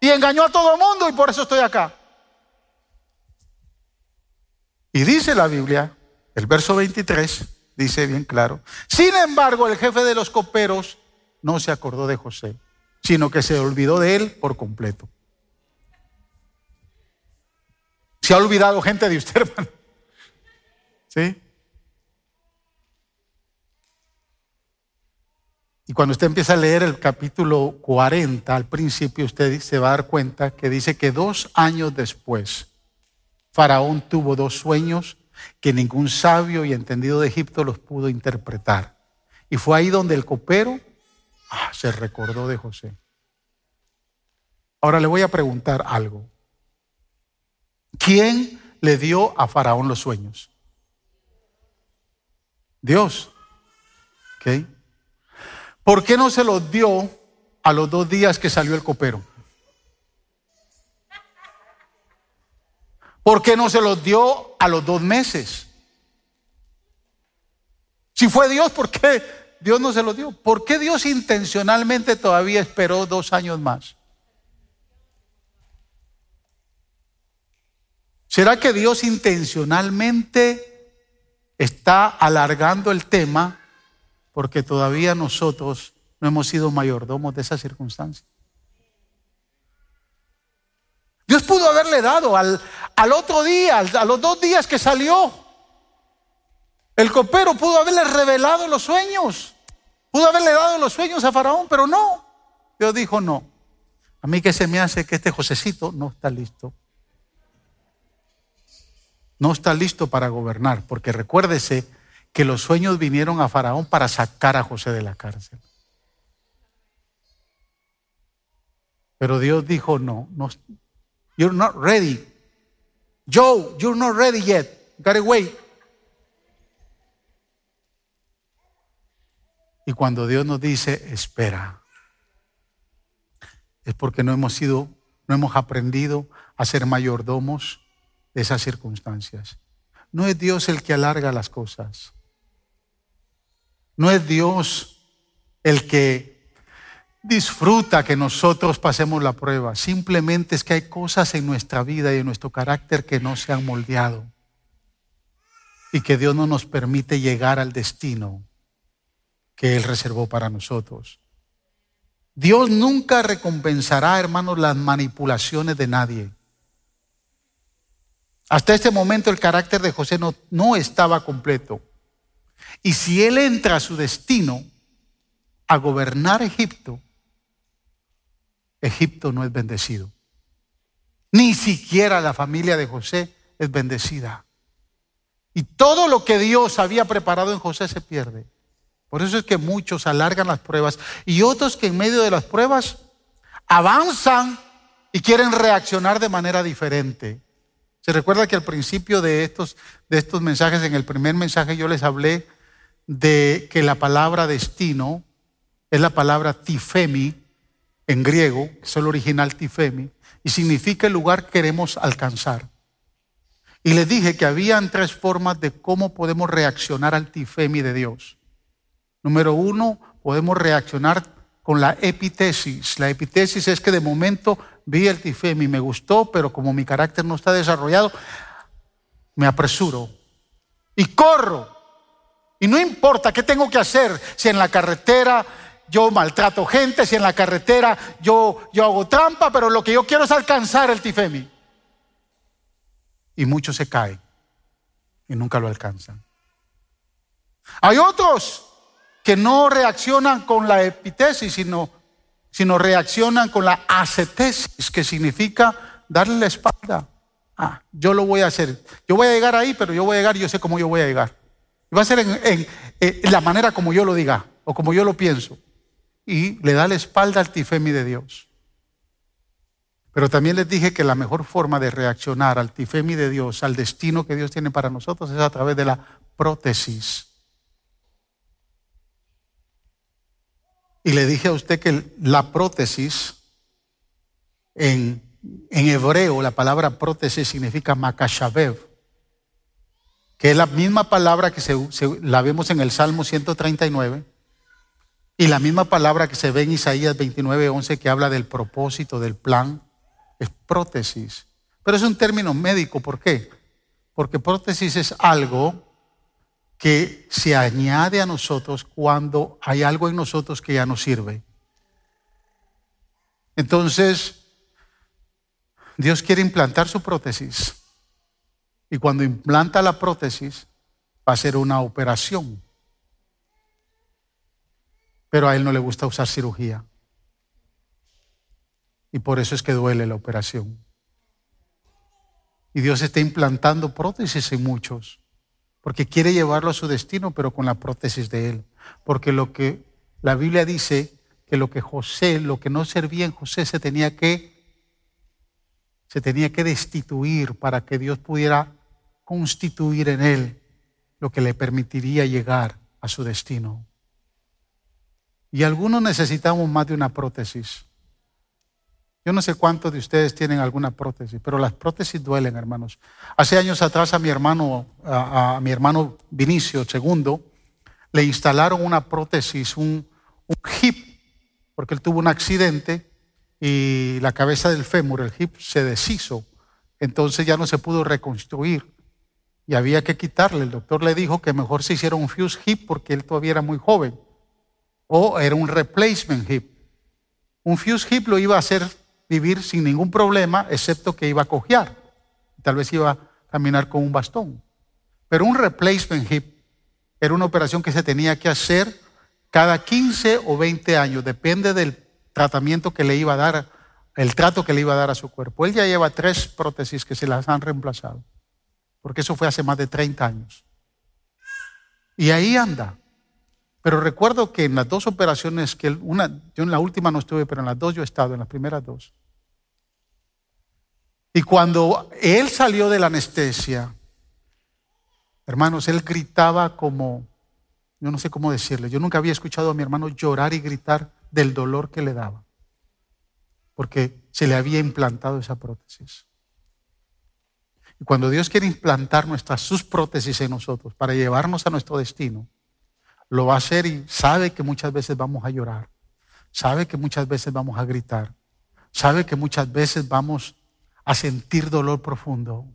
y engañó a todo el mundo y por eso estoy acá. Y dice la Biblia, el verso 23, dice bien claro, sin embargo el jefe de los coperos no se acordó de José, sino que se olvidó de él por completo. Se ha olvidado gente de usted, hermano. ¿Sí? Y cuando usted empieza a leer el capítulo 40, al principio usted se va a dar cuenta que dice que dos años después, Faraón tuvo dos sueños que ningún sabio y entendido de Egipto los pudo interpretar. Y fue ahí donde el copero ah, se recordó de José. Ahora le voy a preguntar algo. ¿Quién le dio a Faraón los sueños? Dios. ¿Okay? ¿Por qué no se los dio a los dos días que salió el copero? ¿Por qué no se los dio a los dos meses? Si fue Dios, ¿por qué Dios no se los dio? ¿Por qué Dios intencionalmente todavía esperó dos años más? ¿Será que Dios intencionalmente está alargando el tema porque todavía nosotros no hemos sido mayordomos de esa circunstancia? Dios pudo haberle dado al, al otro día, a los dos días que salió. El copero pudo haberle revelado los sueños. Pudo haberle dado los sueños a Faraón, pero no. Dios dijo no. A mí que se me hace que este Josecito no está listo. No está listo para gobernar, porque recuérdese que los sueños vinieron a Faraón para sacar a José de la cárcel. Pero Dios dijo no, no You're not ready. Joe, you're not ready yet. gotta wait. Y cuando Dios nos dice, espera, es porque no hemos sido, no hemos aprendido a ser mayordomos de esas circunstancias. No es Dios el que alarga las cosas. No es Dios el que disfruta que nosotros pasemos la prueba. Simplemente es que hay cosas en nuestra vida y en nuestro carácter que no se han moldeado. Y que Dios no nos permite llegar al destino que Él reservó para nosotros. Dios nunca recompensará, hermanos, las manipulaciones de nadie. Hasta este momento el carácter de José no, no estaba completo. Y si Él entra a su destino, a gobernar Egipto, Egipto no es bendecido. Ni siquiera la familia de José es bendecida. Y todo lo que Dios había preparado en José se pierde. Por eso es que muchos alargan las pruebas y otros que en medio de las pruebas avanzan y quieren reaccionar de manera diferente. Se recuerda que al principio de estos, de estos mensajes, en el primer mensaje yo les hablé de que la palabra destino es la palabra tifemi, en griego, es el original tifemi, y significa el lugar que queremos alcanzar. Y les dije que habían tres formas de cómo podemos reaccionar al tifemi de Dios. Número uno, podemos reaccionar con la epitesis. La epitesis es que de momento vi el tifemi, me gustó, pero como mi carácter no está desarrollado, me apresuro y corro. Y no importa qué tengo que hacer, si en la carretera yo maltrato gente, si en la carretera yo, yo hago trampa, pero lo que yo quiero es alcanzar el tifemi. Y muchos se caen y nunca lo alcanzan. Hay otros que no reaccionan con la epitesis, sino, sino reaccionan con la acetesis, que significa darle la espalda. Ah, yo lo voy a hacer. Yo voy a llegar ahí, pero yo voy a llegar y yo sé cómo yo voy a llegar. Va a ser en la manera como yo lo diga o como yo lo pienso y le da la espalda al tifemi de Dios. Pero también les dije que la mejor forma de reaccionar al tifemi de Dios, al destino que Dios tiene para nosotros, es a través de la prótesis. Y le dije a usted que la prótesis, en, hebreo, la palabra prótesis significa makashabev, que es la misma palabra que la vemos en el Salmo 139 y la misma palabra que se ve en Isaías 29, 11, que habla del propósito, del plan, es prótesis. Pero es un término médico, ¿por qué? Porque prótesis es algo que se añade a nosotros cuando hay algo en nosotros que ya no sirve. Entonces, Dios quiere implantar su prótesis. Y cuando implanta la prótesis, va a ser una operación pero a él no le gusta usar cirugía. Y por eso es que duele la operación. Y Dios está implantando prótesis en muchos. Porque quiere llevarlo a su destino, pero con la prótesis de él. Porque lo que la Biblia dice que lo que José, lo que no servía en José se tenía que se tenía que destituir para que Dios pudiera constituir en él lo que le permitiría llegar a su destino. Y algunos necesitamos más de una prótesis. Yo no sé cuántos de ustedes tienen alguna prótesis, pero las prótesis duelen, hermanos. Hace años atrás a mi hermano, a, mi hermano Vinicio II, le instalaron una prótesis, un, un hip, porque él tuvo un accidente y la cabeza del fémur, el hip, se deshizo. Entonces ya no se pudo reconstruir y había que quitarle. El doctor le dijo que mejor se hiciera un fuse hip porque él todavía era muy joven. O era un replacement hip. Un fuse hip lo iba a hacer vivir sin ningún problema, excepto que iba a cojear. Tal vez iba a caminar con un bastón. Pero un replacement hip era una operación que se tenía que hacer cada 15 o 20 años, depende del tratamiento que le iba a dar, el trato que le iba a dar a su cuerpo. Él ya lleva tres prótesis que se las han reemplazado, porque eso fue hace más de 30 años. Y ahí anda. Pero recuerdo que en las dos operaciones, que una, yo en la última no estuve, pero en las dos yo he estado, en las primeras dos. Y cuando él salió de la anestesia, hermanos, él gritaba como, yo no sé cómo decirle, yo nunca había escuchado a mi hermano llorar y gritar del dolor que le daba, porque se le había implantado esa prótesis. Y cuando Dios quiere implantar nuestras sus prótesis en nosotros para llevarnos a nuestro destino, lo va a hacer y sabe que muchas veces vamos a llorar, sabe que muchas veces vamos a gritar, sabe que muchas veces vamos a sentir dolor profundo,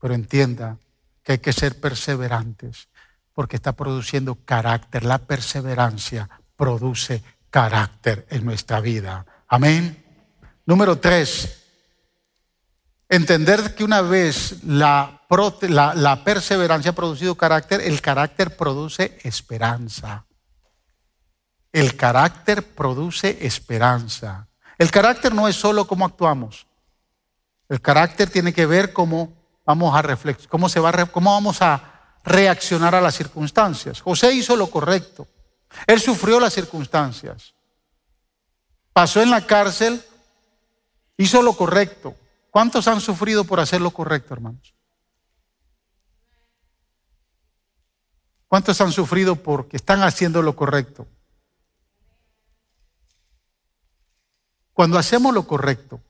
pero entienda que hay que ser perseverantes porque está produciendo carácter. La perseverancia produce carácter en nuestra vida. Amén. Número tres, entender que una vez la, perseverancia ha producido carácter, el carácter produce esperanza. El carácter produce esperanza. El carácter no es solo cómo actuamos. El carácter tiene que ver cómo vamos a reflexionar, cómo, se va, cómo vamos a reaccionar a las circunstancias. José hizo lo correcto. Él sufrió las circunstancias. Pasó en la cárcel, hizo lo correcto. ¿Cuántos han sufrido por hacer lo correcto, hermanos? ¿Cuántos han sufrido porque están haciendo lo correcto? Cuando hacemos lo correcto,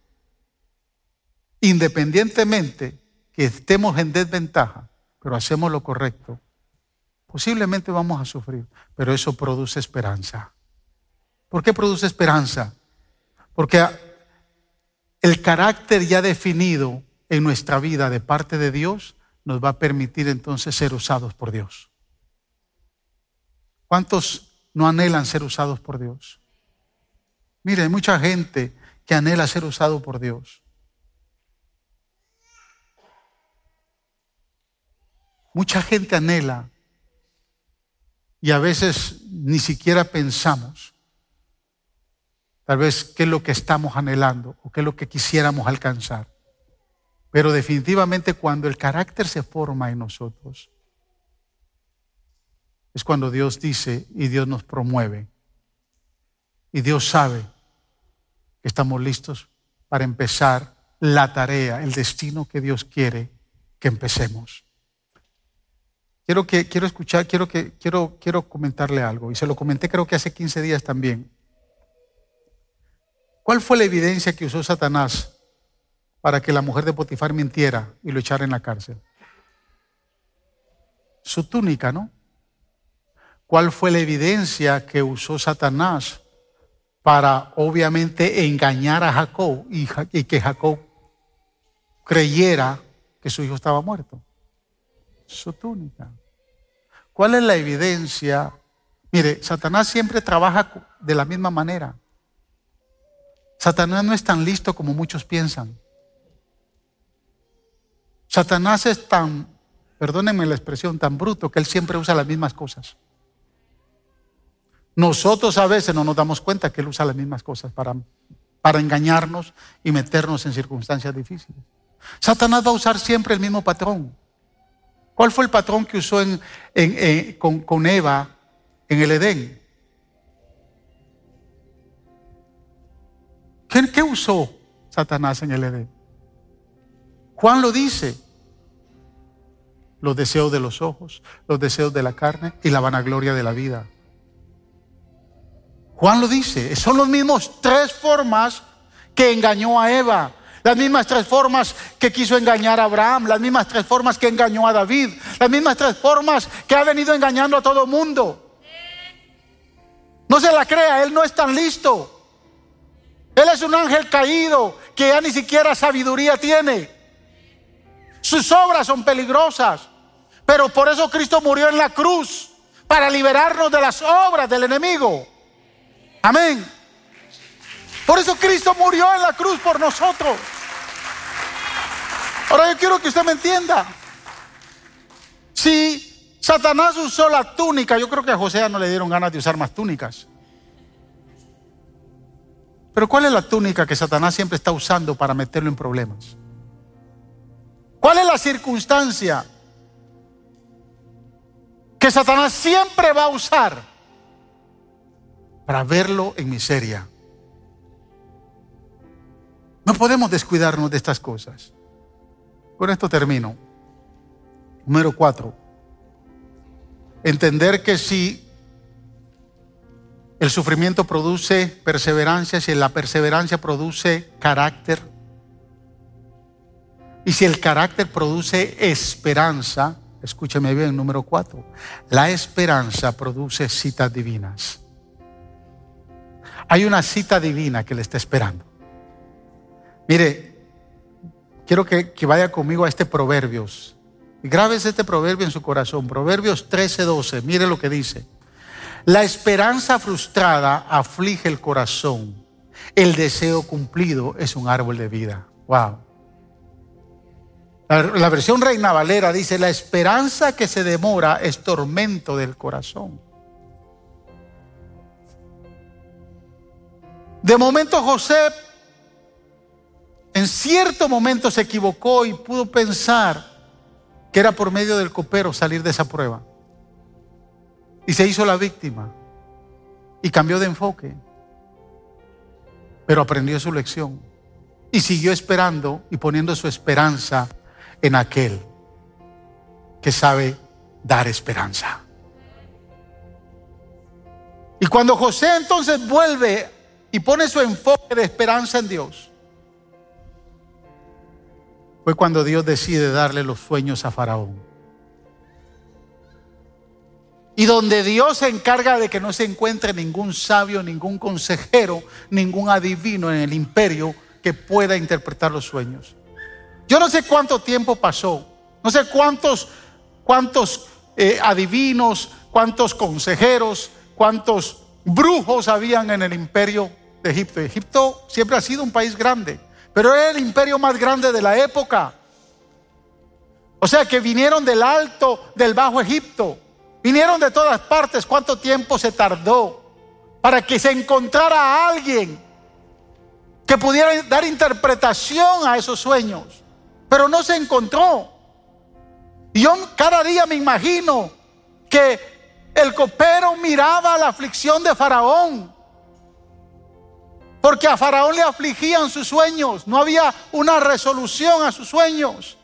independientemente que estemos en desventaja, pero hacemos lo correcto, Posiblemente vamos a sufrir, pero eso produce esperanza. ¿Por qué produce esperanza? Porque el carácter ya definido en nuestra vida de parte de Dios nos va a permitir entonces ser usados por Dios. ¿Cuántos no anhelan ser usados por Dios? Mire, hay mucha gente que anhela ser usado por Dios. Mucha gente anhela y a veces ni siquiera pensamos tal vez qué es lo que estamos anhelando o qué es lo que quisiéramos alcanzar. Pero definitivamente cuando el carácter se forma en nosotros, es cuando Dios dice y Dios nos promueve. Y Dios sabe que estamos listos para empezar la tarea, el destino que Dios quiere que empecemos. Quiero, que, quiero escuchar, quiero, que, quiero, quiero comentarle algo, y se lo comenté creo que hace 15 días también. ¿Cuál fue la evidencia que usó Satanás para que la mujer de Potifar mintiera y lo echara en la cárcel? Su túnica, ¿no? ¿Cuál fue la evidencia que usó Satanás para obviamente engañar a Jacob y, y que Jacob creyera que su hijo estaba muerto? su túnica. ¿Cuál es la evidencia? Mire, Satanás siempre trabaja de la misma manera. Satanás no es tan listo como muchos piensan. Satanás es tan, perdónenme la expresión, tan bruto que él siempre usa las mismas cosas. Nosotros a veces no nos damos cuenta que él usa las mismas cosas para, para engañarnos y meternos en circunstancias difíciles. Satanás va a usar siempre el mismo patrón. ¿Cuál fue el patrón que usó con, con Eva en el Edén? ¿Qué, ¿Qué, usó Satanás en el Edén? Juan lo dice. Los deseos de los ojos, los deseos de la carne y la vanagloria de la vida. Juan lo dice. Son los mismos tres formas que engañó a Eva. Las mismas tres formas que quiso engañar a Abraham, las mismas tres formas que engañó a David, las mismas tres formas que ha venido engañando a todo mundo. No se la crea, él no es tan listo. Él es un ángel caído que ya ni siquiera sabiduría tiene. Sus obras son peligrosas, pero por eso Cristo murió en la cruz, para liberarnos de las obras del enemigo. Amén. Por eso Cristo murió en la cruz por nosotros. Ahora yo quiero que usted me entienda. Si Satanás usó la túnica, yo creo que a José no le dieron ganas de usar más túnicas. Pero ¿cuál es la túnica que Satanás siempre está usando para meterlo en problemas? ¿Cuál es la circunstancia que Satanás siempre va a usar para verlo en miseria? No podemos descuidarnos de estas cosas. Con esto termino. Número cuatro. Entender que si el sufrimiento produce perseverancia, si la perseverancia produce carácter, y si el carácter produce esperanza, escúcheme bien, número cuatro, la esperanza produce citas divinas. Hay una cita divina que le está esperando. Mire, quiero que, vaya conmigo a este Proverbios. Grábese este proverbio en su corazón. Proverbios 13, 12. Mire lo que dice. La esperanza frustrada aflige el corazón. El deseo cumplido es un árbol de vida. Wow. La, versión Reina Valera dice, la esperanza que se demora es tormento del corazón. De momento José en cierto momento se equivocó y pudo pensar que era por medio del copero salir de esa prueba. Y se hizo la víctima y cambió de enfoque. Pero aprendió su lección y siguió esperando y poniendo su esperanza en aquel que sabe dar esperanza. Y cuando José entonces vuelve y pone su enfoque de esperanza en Dios, fue cuando Dios decide darle los sueños a Faraón. Y donde Dios se encarga de que no se encuentre ningún sabio, ningún consejero, ningún adivino en el imperio que pueda interpretar los sueños. Yo no sé cuánto tiempo pasó, no sé cuántos, cuántos eh, adivinos, cuántos consejeros, cuántos brujos habían en el imperio de Egipto. Egipto siempre ha sido un país grande pero era el imperio más grande de la época. O sea que vinieron del alto, del bajo Egipto. Vinieron de todas partes. ¿Cuánto tiempo se tardó para que se encontrara a alguien que pudiera dar interpretación a esos sueños? Pero no se encontró. Y yo cada día me imagino que el copero miraba la aflicción de Faraón porque a Faraón le afligían sus sueños. No había una resolución a sus sueños.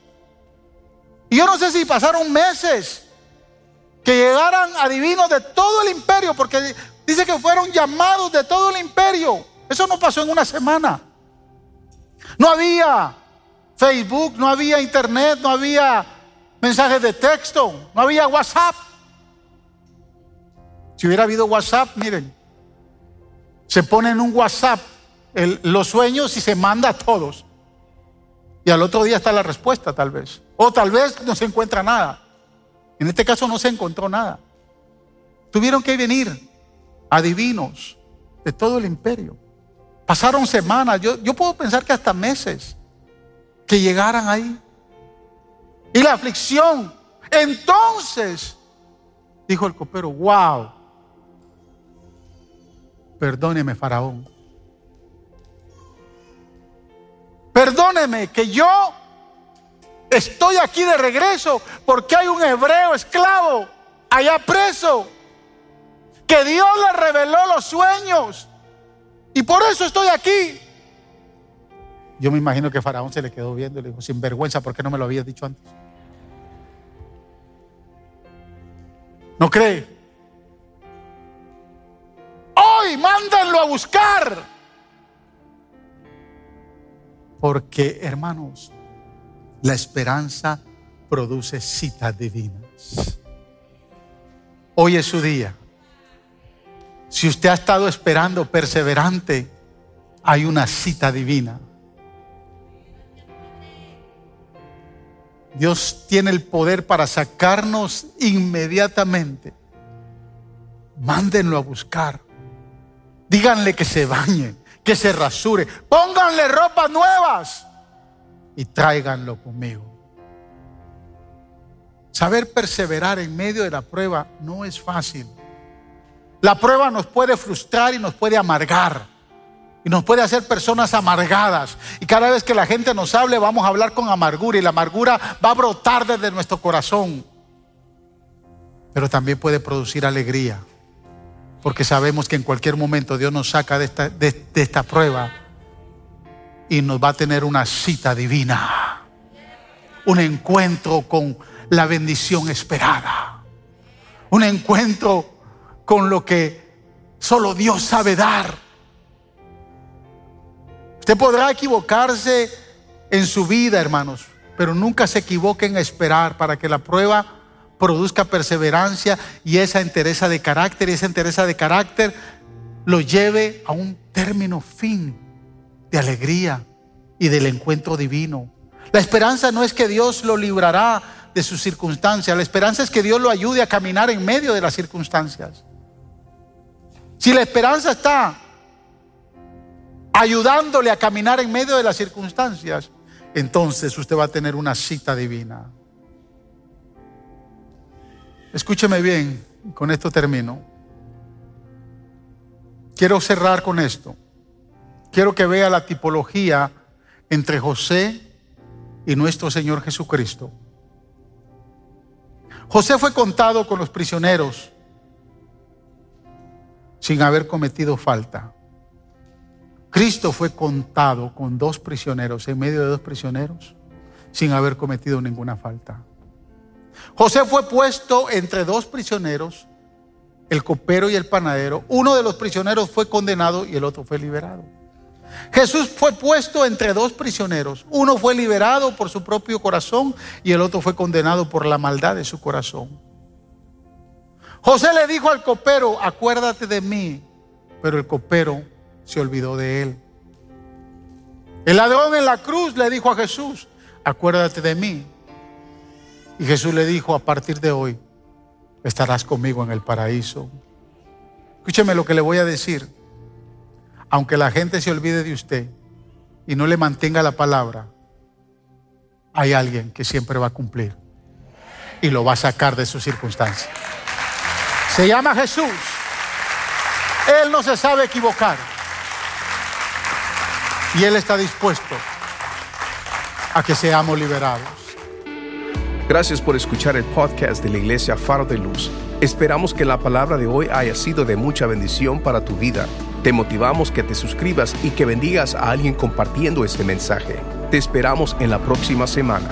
Y yo no sé si pasaron meses que llegaran adivinos de todo el imperio, porque dice que fueron llamados de todo el imperio. Eso no pasó en una semana. No había Facebook, no había internet, no había mensajes de texto, no había WhatsApp. Si hubiera habido WhatsApp, miren, se pone en un WhatsApp los sueños y se manda a todos. Y al otro día está la respuesta tal vez. O tal vez no se encuentra nada. En este caso no se encontró nada. Tuvieron que venir adivinos de todo el imperio. Pasaron semanas, yo, yo puedo pensar que hasta meses, que llegaran ahí. Y la aflicción. Entonces, dijo el copero, wow, Perdóneme, Faraón. Perdóneme que yo Estoy aquí de regreso porque hay un hebreo esclavo allá preso que Dios le reveló los sueños y por eso estoy aquí. Yo me imagino que Faraón se le quedó viendo y le dijo, sin vergüenza, ¿por qué no me lo habías dicho antes? ¿No cree? Hoy mándenlo a buscar. Porque, hermanos, la esperanza produce citas divinas. Hoy es su día. Si usted ha estado esperando perseverante, hay una cita divina. Dios tiene el poder para sacarnos inmediatamente. Mándenlo a buscar. Díganle que se bañe, que se rasure. Pónganle ropas nuevas y tráiganlo conmigo. Saber perseverar en medio de la prueba no es fácil. La prueba nos puede frustrar y nos puede amargar. Y nos puede hacer personas amargadas. Y cada vez que la gente nos hable vamos a hablar con amargura y la amargura va a brotar desde nuestro corazón. Pero también puede producir alegría. Porque sabemos que en cualquier momento Dios nos saca de esta, de, esta prueba y nos va a tener una cita divina. Un encuentro con la bendición esperada. Un encuentro con lo que solo Dios sabe dar. Usted podrá equivocarse en su vida, hermanos, pero nunca se equivoque en esperar para que la prueba produzca perseverancia y esa entereza de carácter y esa entereza de carácter lo lleve a un término fin de alegría y del encuentro divino. La esperanza no es que Dios lo librará de sus circunstancias, la esperanza es que Dios lo ayude a caminar en medio de las circunstancias. Si la esperanza está ayudándole a caminar en medio de las circunstancias, entonces usted va a tener una cita divina. Escúcheme bien, con esto termino. Quiero cerrar con esto. Quiero que vea la tipología entre José y nuestro Señor Jesucristo. José fue contado con los prisioneros sin haber cometido falta. Cristo fue contado con dos prisioneros, en medio de dos prisioneros, sin haber cometido ninguna falta. José fue puesto entre dos prisioneros, el copero y el panadero. Uno de los prisioneros fue condenado y el otro fue liberado. Jesús fue puesto entre dos prisioneros. Uno fue liberado por su propio corazón y el otro fue condenado por la maldad de su corazón. José le dijo al copero, acuérdate de mí, pero el copero se olvidó de él. El ladrón en la cruz le dijo a Jesús, acuérdate de mí. Y Jesús le dijo, a partir de hoy estarás conmigo en el paraíso. Escúcheme lo que le voy a decir. Aunque la gente se olvide de usted y no le mantenga la palabra, hay alguien que siempre va a cumplir y lo va a sacar de su circunstancia. Se llama Jesús. Él no se sabe equivocar. Y Él está dispuesto a que seamos liberados. Gracias por escuchar el podcast de la Iglesia Faro de Luz. Esperamos que la palabra de hoy haya sido de mucha bendición para tu vida. Te motivamos que te suscribas y que bendigas a alguien compartiendo este mensaje. Te esperamos en la próxima semana.